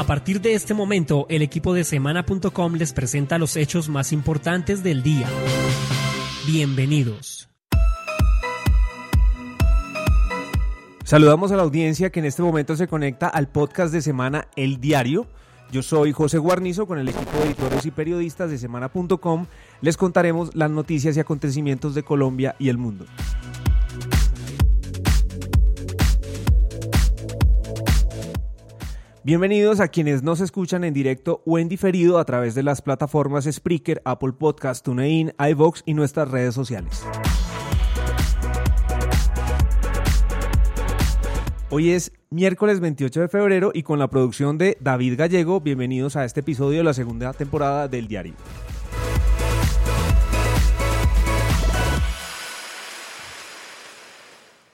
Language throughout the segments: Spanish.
A partir de este momento, el equipo de semana.com les presenta los hechos más importantes del día. Bienvenidos. Saludamos a la audiencia que en este momento se conecta al podcast de Semana El Diario. Yo soy José Guarnizo con el equipo de editores y periodistas de semana.com. Les contaremos las noticias y acontecimientos de Colombia y el mundo. Bienvenidos a quienes nos escuchan en directo o en diferido a través de las plataformas Spreaker, Apple Podcast, TuneIn, iVox y nuestras redes sociales. Hoy es miércoles 28 de febrero y con la producción de David Gallego, bienvenidos a este episodio de la segunda temporada del diario.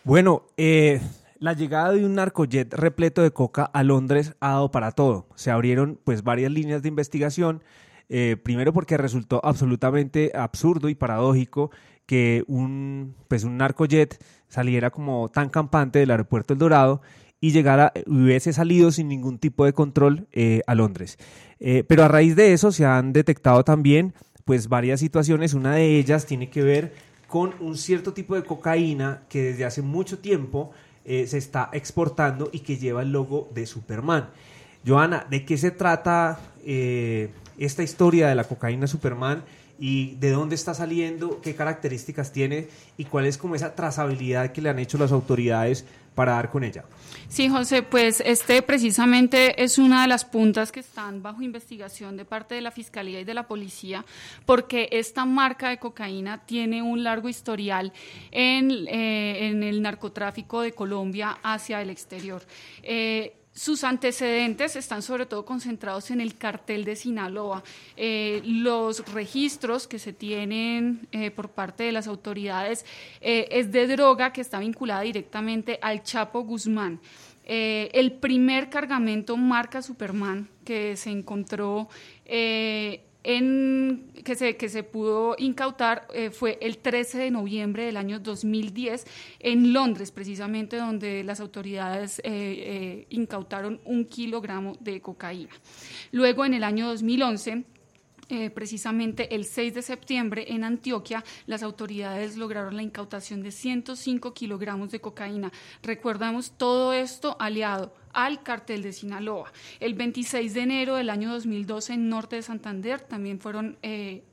Bueno, eh, la llegada de un narcojet repleto de coca a Londres ha dado para todo. Se abrieron pues varias líneas de investigación. Eh, primero porque resultó absolutamente absurdo y paradójico que un, pues un narcojet saliera como tan campante del aeropuerto El Dorado y llegara, hubiese salido sin ningún tipo de control eh, a Londres. Eh, pero a raíz de eso se han detectado también pues varias situaciones. Una de ellas tiene que ver con un cierto tipo de cocaína que desde hace mucho tiempo eh, se está exportando y que lleva el logo de Superman. Joana, ¿de qué se trata eh, esta historia de la cocaína Superman? Y de dónde está saliendo, qué características tiene y cuál es como esa trazabilidad que le han hecho las autoridades para dar con ella. Sí, José, pues este precisamente es una de las puntas que están bajo investigación de parte de la Fiscalía y de la Policía, porque esta marca de cocaína tiene un largo historial en, eh, en el narcotráfico de Colombia hacia el exterior. Eh, sus antecedentes están sobre todo concentrados en el cartel de Sinaloa. Eh, los registros que se tienen eh, por parte de las autoridades eh, es de droga que está vinculada directamente al Chapo Guzmán. el primer cargamento marca Superman que se encontró en, que, se, que se pudo incautar eh, fue el 13 de noviembre del año 2010 en Londres, precisamente donde las autoridades eh, eh, incautaron un kilogramo de cocaína. Luego, en el año 2011, precisamente el 6 de septiembre en Antioquia, las autoridades lograron la incautación de 105 kilogramos de cocaína. Recordamos todo esto aliado al cartel de Sinaloa. El 26 de enero del año 2012 en Norte de Santander también fueron... Eh,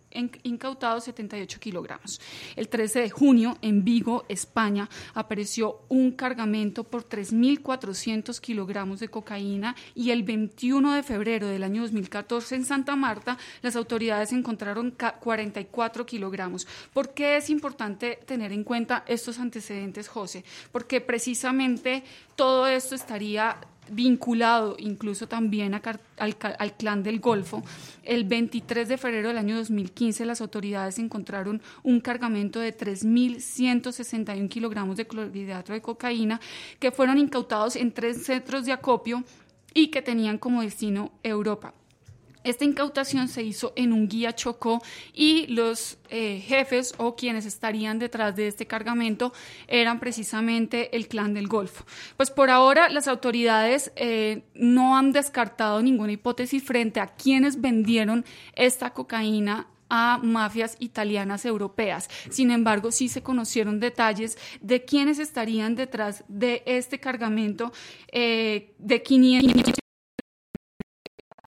incautados 78 kilogramos. El 13 de junio, en Vigo, España, apareció un cargamento por 3.400 kilogramos de cocaína y el 21 de febrero del año 2014, en Santa Marta, las autoridades encontraron 44 kilogramos. ¿Por qué es importante tener en cuenta estos antecedentes, José? Porque precisamente todo esto estaría vinculado incluso también al, clan del Golfo. El 23 de febrero del año 2015 las autoridades encontraron un cargamento de 3.161 kilogramos de clorhidrato de cocaína que fueron incautados en tres centros de acopio y que tenían como destino Europa. Esta incautación se hizo en un guía Chocó y los eh, jefes o quienes estarían detrás de este cargamento eran precisamente el clan del Golfo. Pues por ahora las autoridades eh, no han descartado ninguna hipótesis frente a quienes vendieron esta cocaína a mafias italianas europeas. Sin embargo, sí se conocieron detalles de quienes estarían detrás de este cargamento eh, de 500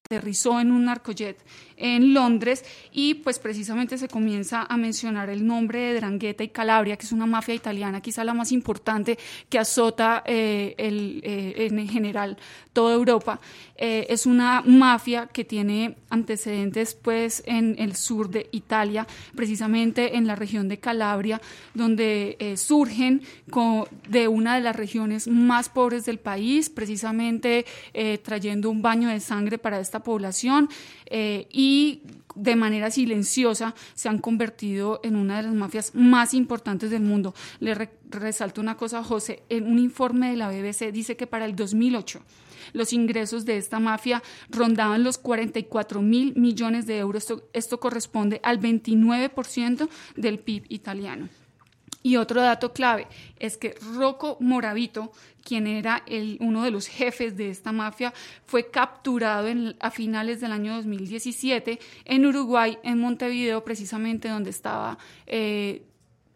aterrizó en un narcojet en Londres y pues precisamente se comienza a mencionar el nombre de Drangheta y Calabria, que es una mafia italiana, quizá la más importante que azota eh, el, eh, en general toda Europa. Eh, es una mafia que tiene antecedentes pues en el sur de Italia, precisamente en la región de Calabria, donde surgen de una de las regiones más pobres del país, precisamente trayendo un baño de sangre para esta población y y de manera silenciosa se han convertido en una de las mafias más importantes del mundo. Le resalto una cosa, José, en un informe de la BBC dice que para el 2008 los ingresos de esta mafia rondaban los 44 mil millones de euros. Esto corresponde al 29% del PIB italiano. Y otro dato clave es que Rocco Moravito, quien era el, uno de los jefes de esta mafia, fue capturado a finales del año 2017 en Uruguay, en Montevideo, precisamente donde estaba eh,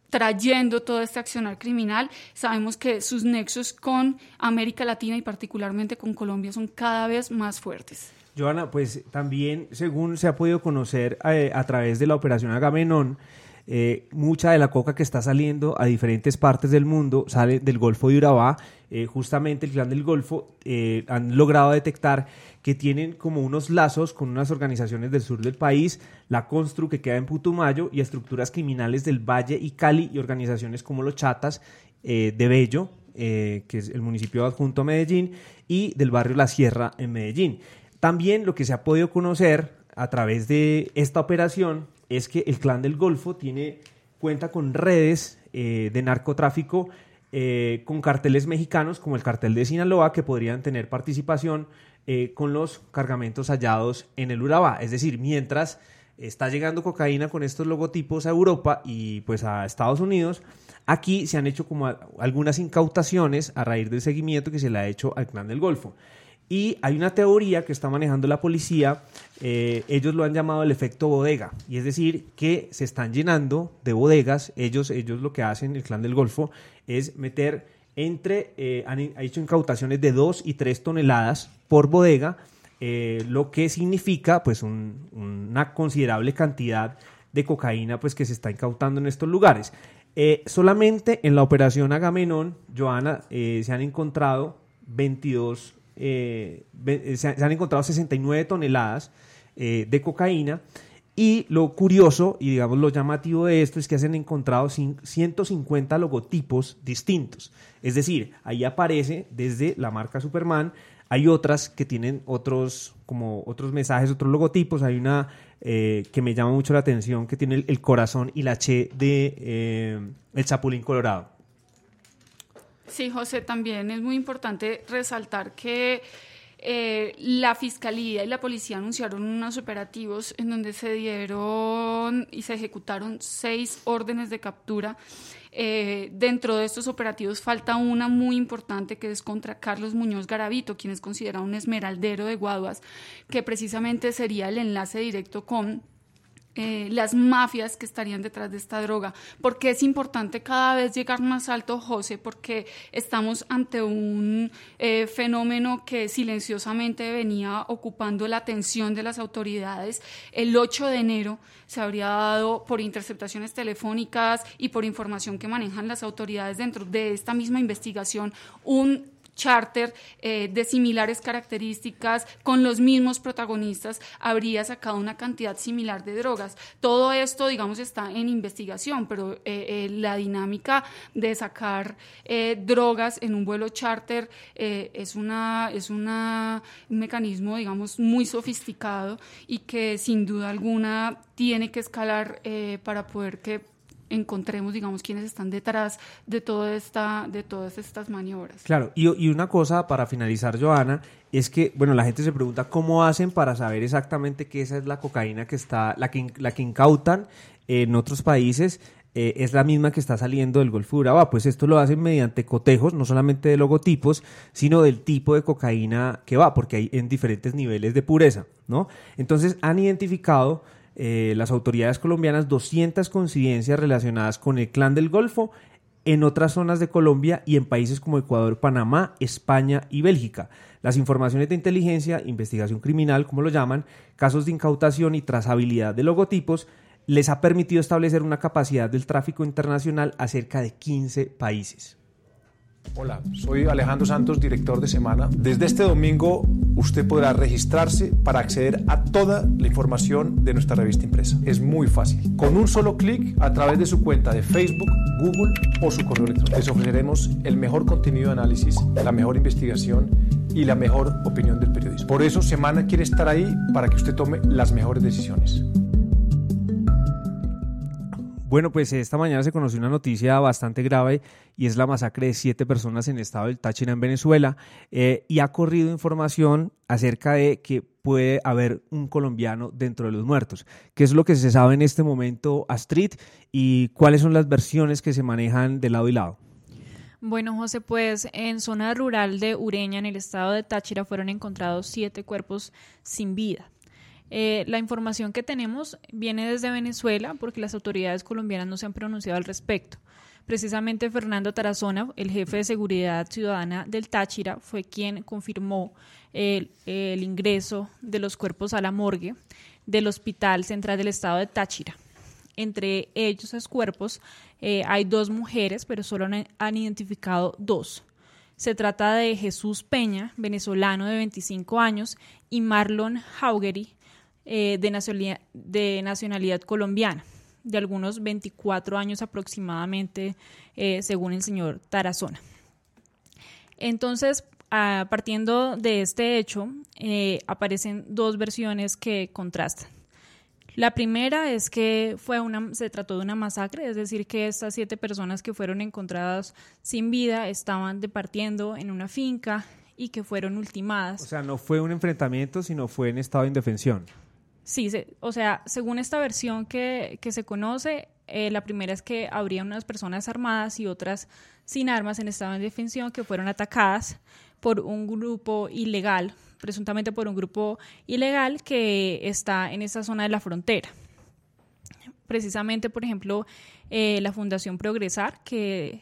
trayendo todo este accionar criminal. Sabemos que sus nexos con América Latina y particularmente con Colombia son cada vez más fuertes. Joana, pues también, según se ha podido conocer eh, a través de la operación Agamenón, eh, mucha de la coca que está saliendo a diferentes partes del mundo sale del Golfo de Urabá. Eh, justamente el clan del Golfo han logrado detectar que tienen como unos lazos con unas organizaciones del sur del país, la Constru que queda en Putumayo y estructuras criminales del Valle y Cali y organizaciones como los Chatas de Bello, que es el municipio adjunto a Medellín, y del barrio La Sierra en Medellín. También lo que se ha podido conocer a través de esta operación es que el clan del Golfo tiene cuenta con redes eh, de narcotráfico eh, con carteles mexicanos como el cartel de Sinaloa que podrían tener participación eh, con los cargamentos hallados en el Urabá. Es decir, mientras está llegando cocaína con estos logotipos a Europa y pues a Estados Unidos, aquí se han hecho como algunas incautaciones a raíz del seguimiento que se le ha hecho al clan del Golfo. Y hay una teoría que está manejando la policía, eh, ellos lo han llamado el efecto bodega, y es decir, que se están llenando de bodegas, ellos, ellos lo que hacen, el clan del Golfo, es meter entre, eh, han, hecho incautaciones de 2 y 3 toneladas por bodega, eh, lo que significa pues una considerable cantidad de cocaína pues que se está incautando en estos lugares. solamente en la operación Agamenón, Joana, se han encontrado 22 eh, eh, se, han encontrado 69 toneladas eh, de cocaína. Y lo curioso y digamos lo llamativo de esto es que se han encontrado 150 logotipos distintos. Es decir, ahí aparece desde la marca Superman, hay otras que tienen otros, como otros mensajes, otros logotipos. Hay una que me llama mucho la atención que tiene el, corazón y la Che de el Chapulín Colorado. Sí, José, también es muy importante resaltar que eh, la Fiscalía y la Policía anunciaron unos operativos en donde se dieron y se ejecutaron seis órdenes de captura. Eh, dentro de estos operativos falta una muy importante que es contra Carlos Muñoz Garavito, quien es considerado un esmeraldero de Guaduas, que precisamente sería el enlace directo con eh, las mafias que estarían detrás de esta droga. porque es importante cada vez llegar más alto, José? Porque estamos ante un eh, fenómeno que silenciosamente venía ocupando la atención de las autoridades. El 8 de enero se habría dado por interceptaciones telefónicas y por información que manejan las autoridades dentro de esta misma investigación un charter eh, de similares características con los mismos protagonistas habría sacado una cantidad similar de drogas. Todo esto, digamos, está en investigación, pero eh, eh, la dinámica de sacar drogas en un vuelo charter es, una, es un mecanismo, digamos, muy sofisticado y que sin duda alguna tiene que escalar para poder que encontremos, digamos, quiénes están detrás de, toda esta, de todas estas maniobras. Claro, y, y una cosa para finalizar, Joana, es que, bueno, la gente se pregunta cómo hacen para saber exactamente que esa es la cocaína que está, la que, la que incautan en otros países. Eh, es la misma que está saliendo del Golfo de Urabá. Pues esto lo hacen mediante cotejos, no solamente de logotipos, sino del tipo de cocaína que va, porque hay en diferentes niveles de pureza, ¿no? Entonces han identificado eh, las autoridades colombianas 200 coincidencias relacionadas con el clan del Golfo en otras zonas de Colombia y en países como Ecuador, Panamá, España y Bélgica. Las informaciones de inteligencia, investigación criminal, como lo llaman, casos de incautación y trazabilidad de logotipos, les ha permitido establecer una capacidad del tráfico internacional a cerca de 15 países. Hola, soy Alejandro Santos, director de Semana. Desde este domingo usted podrá registrarse para acceder a toda la información de nuestra revista impresa. Es muy fácil. Con un solo clic a través de su cuenta de Facebook, Google o su correo electrónico. Les ofreceremos el mejor contenido de análisis, la mejor investigación y la mejor opinión del periodismo. Por eso Semana quiere estar ahí para que usted tome las mejores decisiones. Bueno, pues esta mañana se conoció una noticia bastante grave y es la masacre de siete personas en el estado del Táchira en Venezuela eh, y ha corrido información acerca de que puede haber un colombiano dentro de los muertos. ¿Qué es lo que se sabe en este momento, Astrid, y cuáles son las versiones que se manejan de lado y lado? Bueno, José, pues en zona rural de Ureña, en el estado de Táchira, fueron encontrados siete cuerpos sin vida. Eh, la información que tenemos viene desde Venezuela porque las autoridades colombianas no se han pronunciado al respecto. Precisamente Fernando Tarazona, el jefe de seguridad ciudadana del Táchira, fue quien confirmó el, ingreso de los cuerpos a la morgue del Hospital Central del Estado de Táchira. Entre ellos, esos cuerpos, eh, hay dos mujeres, pero solo han, identificado dos. Se trata de Jesús Peña, venezolano de 25 años, y Marlon Haugery, eh, de, nacionalidad, de nacionalidad colombiana, de algunos 24 años aproximadamente, eh, según el señor Tarazona. Entonces, partiendo de este hecho, eh, aparecen dos versiones que contrastan. La primera es que fue una, se trató de una masacre, es decir, que estas siete personas que fueron encontradas sin vida estaban departiendo en una finca y que fueron ultimadas. O sea, no fue un enfrentamiento, sino fue en estado de indefensión. Sí, o sea, según esta versión que, se conoce, eh, la primera es que habría unas personas armadas y otras sin armas en estado de defensión que fueron atacadas por un grupo ilegal, presuntamente por un grupo ilegal que está en esa zona de la frontera. Precisamente, por ejemplo, eh, la Fundación Progresar, que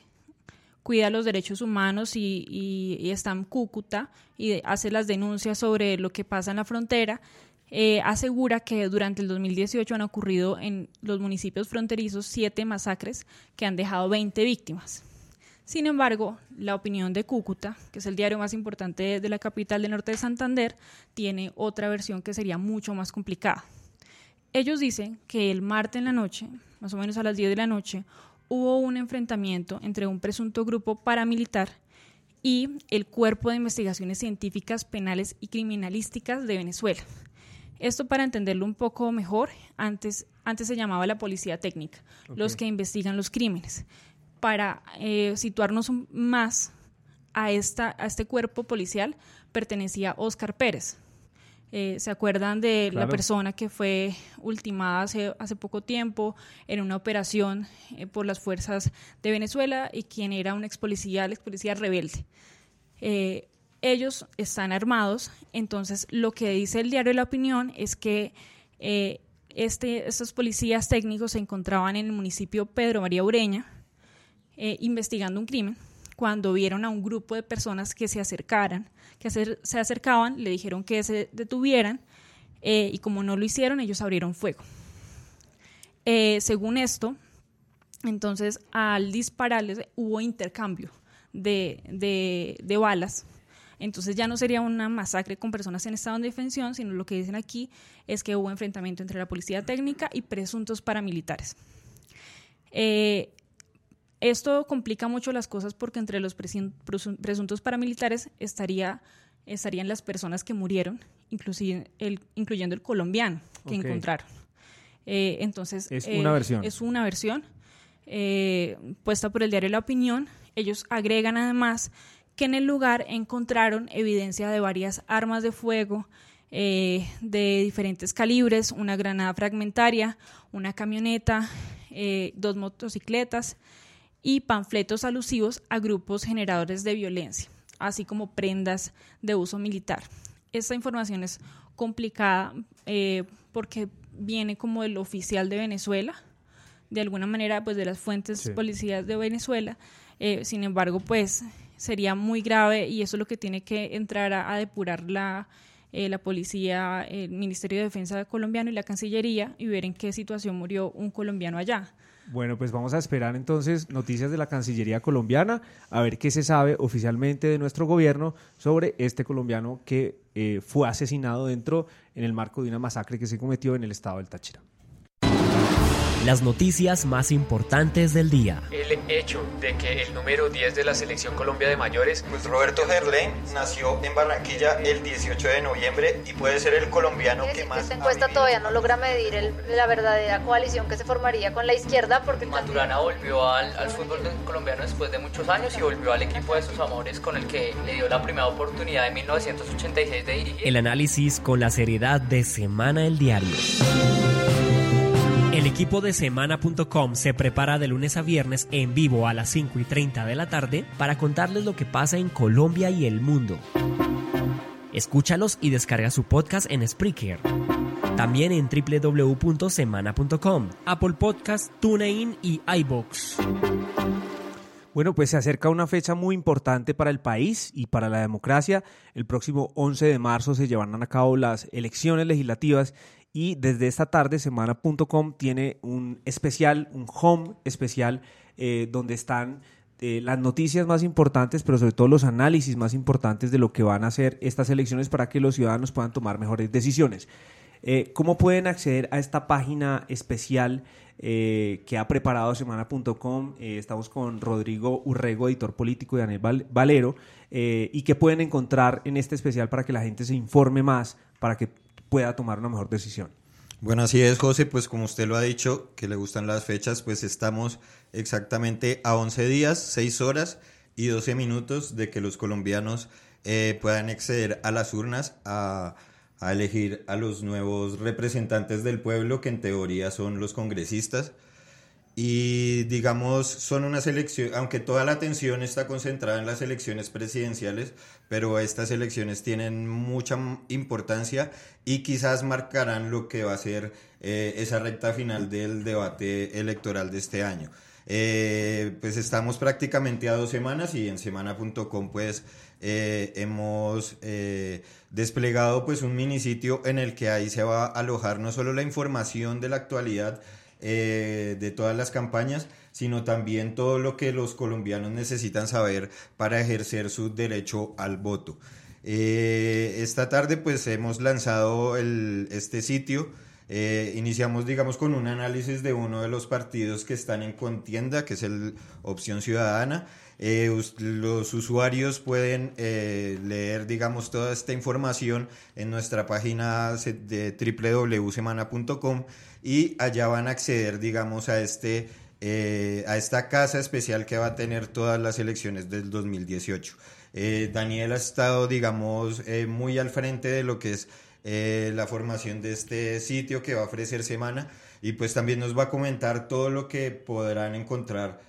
cuida los derechos humanos y, y está en Cúcuta y hace las denuncias sobre lo que pasa en la frontera, eh, asegura que durante el 2018 han ocurrido en los municipios fronterizos siete masacres que han dejado 20 víctimas. Sin embargo, la opinión de Cúcuta, que es el diario más importante de la capital del norte de Santander, tiene otra versión que sería mucho más complicada. Ellos dicen que el martes en la noche, más o menos a las 10 de la noche, hubo un enfrentamiento entre un presunto grupo paramilitar y el Cuerpo de Investigaciones Científicas Penales y Criminalísticas de Venezuela, esto para entenderlo un poco mejor, antes, antes se llamaba la policía técnica, los que investigan los crímenes. Para eh, situarnos más a, esta, a este cuerpo policial pertenecía Oscar Pérez. Eh, ¿Se acuerdan de la persona que fue ultimada hace, hace poco tiempo en una operación eh, por las fuerzas de Venezuela y quien era un ex policía, el ex policía rebelde? Ellos están armados, entonces lo que dice el diario La Opinión es que eh, este, estos policías técnicos se encontraban en el municipio Pedro María Ureña eh, investigando un crimen. Cuando vieron a un grupo de personas que se acercaran, que se acercaban, le dijeron que se detuvieran eh, y como no lo hicieron, ellos abrieron fuego. según esto, entonces al dispararles hubo intercambio de, de balas entonces ya no sería una masacre con personas en estado de defensión, sino lo que dicen aquí es que hubo enfrentamiento entre la policía técnica y presuntos paramilitares. Eh, esto complica mucho las cosas porque entre los presuntos paramilitares estaría, estarían las personas que murieron, inclusive el, incluyendo el colombiano que encontraron. Eh, entonces, es una eh, versión. Es una versión puesta por el diario La Opinión. Ellos agregan además que en el lugar encontraron evidencia de varias armas de fuego eh, de diferentes calibres, una granada fragmentaria, una camioneta, eh, dos motocicletas y panfletos alusivos a grupos generadores de violencia, así como prendas de uso militar. Esta información es complicada eh, porque viene como del oficial de Venezuela, de alguna manera pues de las fuentes policías de Venezuela, sin embargo pues sería muy grave y eso es lo que tiene que entrar a, depurar la, eh, la policía, el Ministerio de Defensa colombiano y la Cancillería y ver en qué situación murió un colombiano allá. Bueno, pues vamos a esperar entonces noticias de la Cancillería colombiana, a ver qué se sabe oficialmente de nuestro gobierno sobre este colombiano que eh, fue asesinado dentro en el marco de una masacre que se cometió en el estado del Táchira. Las noticias más importantes del día. El hecho de que el número 10 de la selección Colombia de mayores, pues Roberto Gerlain nació en Barranquilla el 18 de noviembre y puede ser el colombiano que más. Esta encuesta todavía no logra medir la verdadera coalición que se formaría con la izquierda porque Maturana volvió al, al fútbol colombiano después de muchos años y volvió al equipo de sus amores con el que le dio la primera oportunidad en 1986 de dirigir. El análisis con la seriedad de Semana el Diario. El equipo de semana.com se prepara de lunes a viernes en vivo a las 5 y 30 de la tarde para contarles lo que pasa en Colombia y el mundo. Escúchalos y descarga su podcast en Spreaker. También en www.semana.com, Apple Podcast, TuneIn y iBox. Bueno, pues se acerca una fecha muy importante para el país y para la democracia. El próximo 11 de marzo se llevarán a cabo las elecciones legislativas y desde esta tarde semana.com tiene un especial, un home especial eh, donde están eh, las noticias más importantes, pero sobre todo los análisis más importantes de lo que van a hacer estas elecciones para que los ciudadanos puedan tomar mejores decisiones. Eh, ¿Cómo pueden acceder a esta página especial que ha preparado semana.com? estamos con Rodrigo Urrego, editor político de Daniel Valero, y qué pueden encontrar en este especial para que la gente se informe más, para que pueda tomar una mejor decisión. Bueno, así es, José, pues como usted lo ha dicho, que le gustan las fechas, pues estamos exactamente a 11 días, 6 horas y 12 minutos de que los colombianos eh, puedan acceder a las urnas a, a elegir a los nuevos representantes del pueblo, que en teoría son los congresistas y digamos son unas elecciones, aunque toda la atención está concentrada en las elecciones presidenciales, pero estas elecciones tienen mucha importancia y quizás marcarán lo que va a ser eh, esa recta final del debate electoral de este año. Eh, pues estamos prácticamente a dos semanas y en semana.com pues eh, hemos desplegado pues un mini sitio en el que ahí se va a alojar no solo la información de la actualidad, eh, de todas las campañas, sino también todo lo que los colombianos necesitan saber para ejercer su derecho al voto. Eh, esta tarde pues hemos lanzado este sitio. Eh, iniciamos, digamos, con un análisis de uno de los partidos que están en contienda, que es el Opción Ciudadana. los usuarios pueden leer, digamos, toda esta información en nuestra página de www.semana.com y allá van a acceder, digamos, a, este, eh, a esta casa especial que va a tener todas las elecciones del 2018. Eh, Daniel ha estado, digamos, eh, muy al frente de lo que es la formación de este sitio que va a ofrecer Semana y pues también nos va a comentar todo lo que podrán encontrar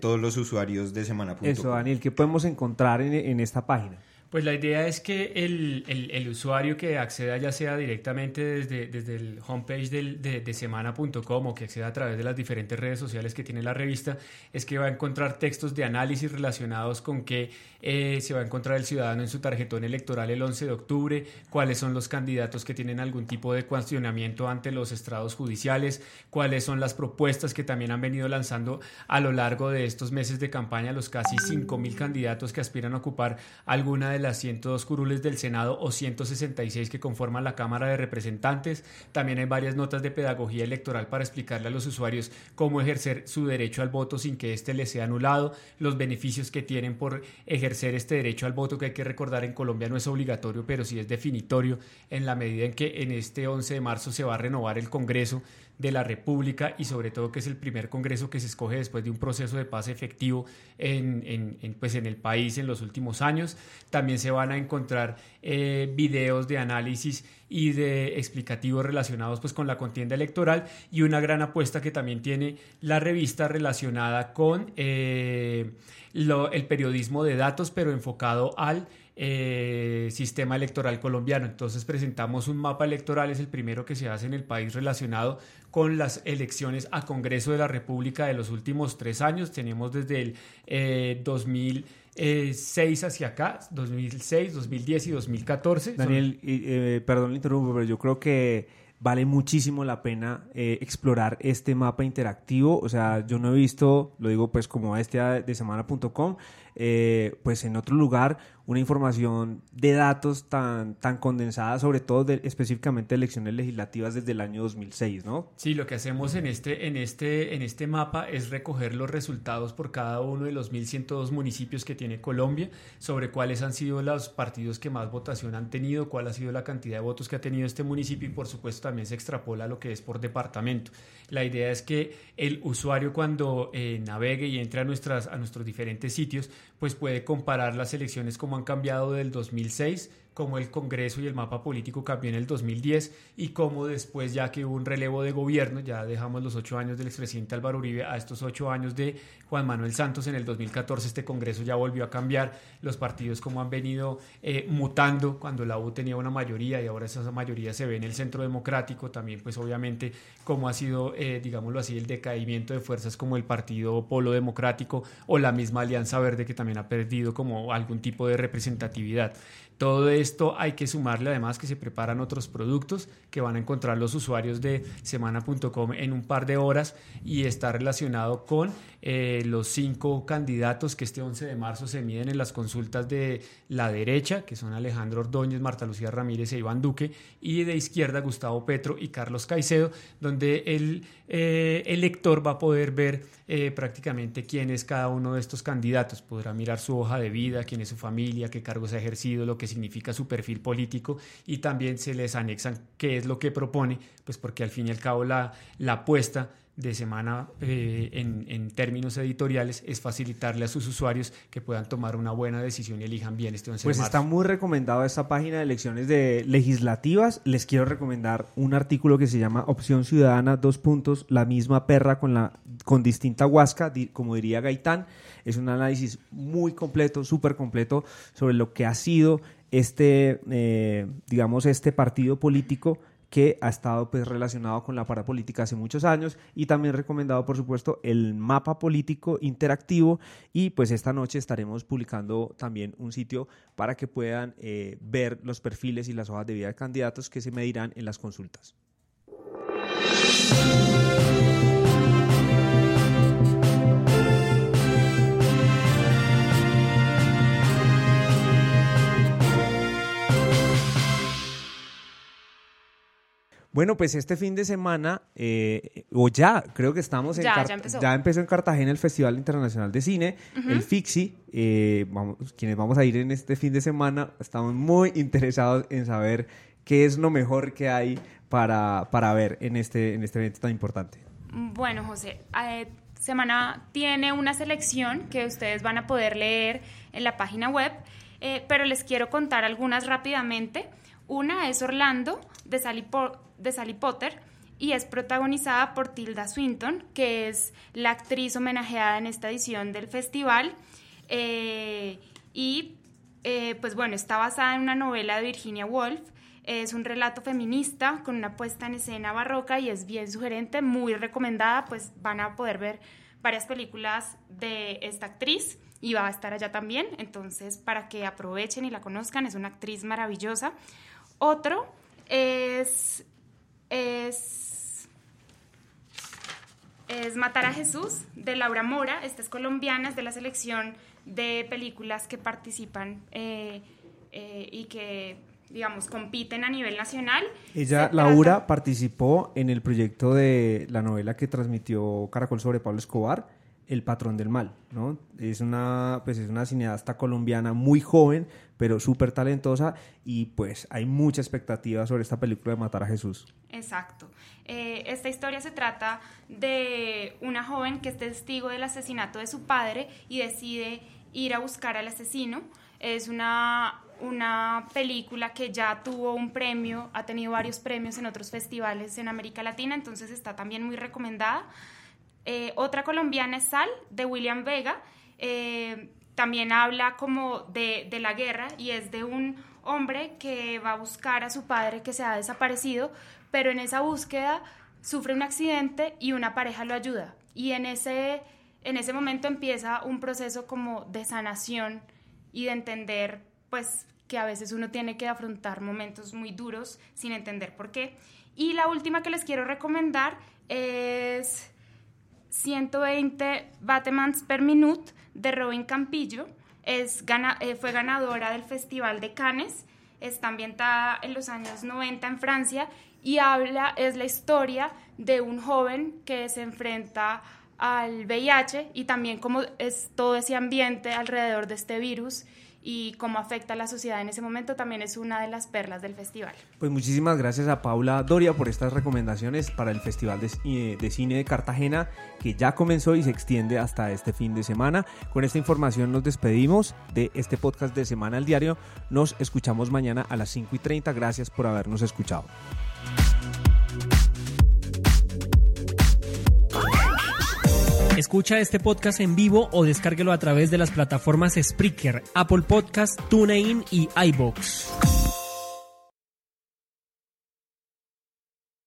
todos los usuarios de Semana.com. Eso, Daniel, ¿qué podemos encontrar en, en esta página? Pues la idea es que el, el, usuario que acceda ya sea directamente desde, desde el homepage de semana.com o que acceda a través de las diferentes redes sociales que tiene la revista, es que va a encontrar textos de análisis relacionados con qué eh, se va a encontrar el ciudadano en su tarjetón electoral el 11 de octubre, cuáles son los candidatos que tienen algún tipo de cuestionamiento ante los estrados judiciales, cuáles son las propuestas que también han venido lanzando a lo largo de estos meses de campaña los casi 5.000 candidatos que aspiran a ocupar alguna de las 102 curules del Senado o 166 que conforman la Cámara de Representantes. También hay varias notas de pedagogía electoral para explicarle a los usuarios cómo ejercer su derecho al voto sin que éste les sea anulado, los beneficios que tienen por ejercer este derecho al voto, que hay que recordar en Colombia no es obligatorio, pero sí es definitorio en la medida en que en este 11 de marzo se va a renovar el Congreso de la República y sobre todo que es el primer Congreso que se escoge después de un proceso de paz efectivo en, en, pues en el país en los últimos años. También se van a encontrar eh, videos de análisis y de explicativos relacionados pues con la contienda electoral y una gran apuesta que también tiene la revista relacionada con eh, el periodismo de datos pero enfocado al eh, sistema electoral colombiano. Entonces presentamos un mapa electoral, es el primero que se hace en el país relacionado con las elecciones a Congreso de la República de los últimos tres años. Tenemos desde el eh, 2006 hacia acá, 2006, 2010 y 2014. Daniel, eh, perdón, le interrumpo, pero yo creo que vale muchísimo la pena eh, explorar este mapa interactivo. O sea, yo no he visto, lo digo pues como este de semana.com, eh, pues en otro lugar una información de datos tan, tan condensada, sobre todo de, específicamente elecciones legislativas desde el año 2006, ¿no? Sí, lo que hacemos en este, en, este, en este mapa es recoger los resultados por cada uno de los 1.102 municipios que tiene Colombia, sobre cuáles han sido los partidos que más votación han tenido, cuál ha sido la cantidad de votos que ha tenido este municipio y por supuesto también se extrapola lo que es por departamento. La idea es que el usuario cuando eh, navegue y entre a, nuestras, a nuestros diferentes sitios, pues puede comparar las elecciones como han cambiado del 2006 cómo el Congreso y el mapa político cambió en el 2010 y cómo después, ya que hubo un relevo de gobierno, ya dejamos los ocho años del expresidente Álvaro Uribe a estos ocho años de Juan Manuel Santos, en el 2014 este Congreso ya volvió a cambiar, los partidos como han venido eh, mutando cuando la U tenía una mayoría y ahora esa mayoría se ve en el centro democrático, también pues obviamente cómo ha sido, eh, digámoslo así, el decaimiento de fuerzas como el Partido Polo Democrático o la misma Alianza Verde que también ha perdido como algún tipo de representatividad. Todo esto hay que sumarle además que se preparan otros productos que van a encontrar los usuarios de semana.com en un par de horas y está relacionado con eh, los cinco candidatos que este 11 de marzo se miden en las consultas de la derecha, que son Alejandro Ordóñez, Marta Lucía Ramírez e Iván Duque, y de izquierda Gustavo Petro y Carlos Caicedo, donde el eh, elector va a poder ver eh, prácticamente quién es cada uno de estos candidatos, podrá mirar su hoja de vida, quién es su familia, qué cargos ha ejercido, lo que significa su perfil político y también se les anexan qué es lo que propone, pues porque al fin y al cabo la, la apuesta de semana eh, en, términos editoriales es facilitarle a sus usuarios que puedan tomar una buena decisión y elijan bien este 11 Pues está muy recomendado esta página de elecciones de legislativas. Les quiero recomendar un artículo que se llama Opción Ciudadana, dos puntos, la misma perra con, la, con distinta huasca, como diría Gaitán. Es un análisis muy completo, súper completo sobre lo que ha sido este, eh, digamos, este partido político que ha estado pues relacionado con la parapolítica hace muchos años y también recomendado por supuesto el mapa político interactivo y pues esta noche estaremos publicando también un sitio para que puedan eh, ver los perfiles y las hojas de vida de candidatos que se medirán en las consultas. Bueno, pues este fin de semana, eh, o ya, creo que estamos en... Ya, ya empezó. ya empezó en Cartagena el Festival Internacional de Cine, el FIXI. Eh, vamos, quienes vamos a ir en este fin de semana, estamos muy interesados en saber qué es lo mejor que hay para, para ver en este, en este evento tan importante. Bueno, José, eh, Semana tiene una selección que ustedes van a poder leer en la página web, pero les quiero contar algunas rápidamente. Una es Orlando, de Sally, de Sally Potter, y es protagonizada por Tilda Swinton, que es la actriz homenajeada en esta edición del festival. Eh, y eh, pues bueno, está basada en una novela de Virginia Woolf. Es un relato feminista con una puesta en escena barroca y es bien sugerente, muy recomendada, pues van a poder ver varias películas de esta actriz y va a estar allá también, entonces para que aprovechen y la conozcan, es una actriz maravillosa. Otro es, es, es Matar a Jesús de Laura Mora. Esta es colombiana, es de la selección de películas que participan eh, eh, y que, digamos, compiten a nivel nacional. Ella, Laura, participó en el proyecto de la novela que transmitió Caracol sobre Pablo Escobar, El patrón del mal, ¿no? Es una, pues es una cineasta colombiana muy joven, pero súper talentosa y pues hay mucha expectativa sobre esta película de Matar a Jesús. Exacto. Eh, esta historia se trata de una joven que es testigo del asesinato de su padre y decide ir a buscar al asesino. Es una, una película que ya tuvo un premio, ha tenido varios premios en otros festivales en América Latina, entonces está también muy recomendada. Eh, otra colombiana es Sal, de William Vega. Eh, también habla como de, de la guerra y es de un hombre que va a buscar a su padre que se ha desaparecido, pero en esa búsqueda sufre un accidente y una pareja lo ayuda. Y en ese, en ese momento empieza un proceso como de sanación y de entender, pues, que a veces uno tiene que afrontar momentos muy duros sin entender por qué. Y la última que les quiero recomendar es 120 Batemans per minute de Robin Campillo. es, eh, fue ganadora del Festival de Cannes, está ambientada en los años 90 en Francia y habla, es la historia de un joven que se enfrenta al VIH y también cómo es todo ese ambiente alrededor de este virus y cómo afecta a la sociedad en ese momento también es una de las perlas del festival. Pues muchísimas gracias a Paula Doria por estas recomendaciones para el Festival de, eh, Cine de Cartagena que ya comenzó y se extiende hasta este fin de semana. Con esta información nos despedimos de este podcast de Semana al Diario. Nos escuchamos mañana a las 5 y 30. Gracias por habernos escuchado. Escucha este podcast en vivo o descárguelo a través de las plataformas Spreaker, Apple Podcast, TuneIn y iBox.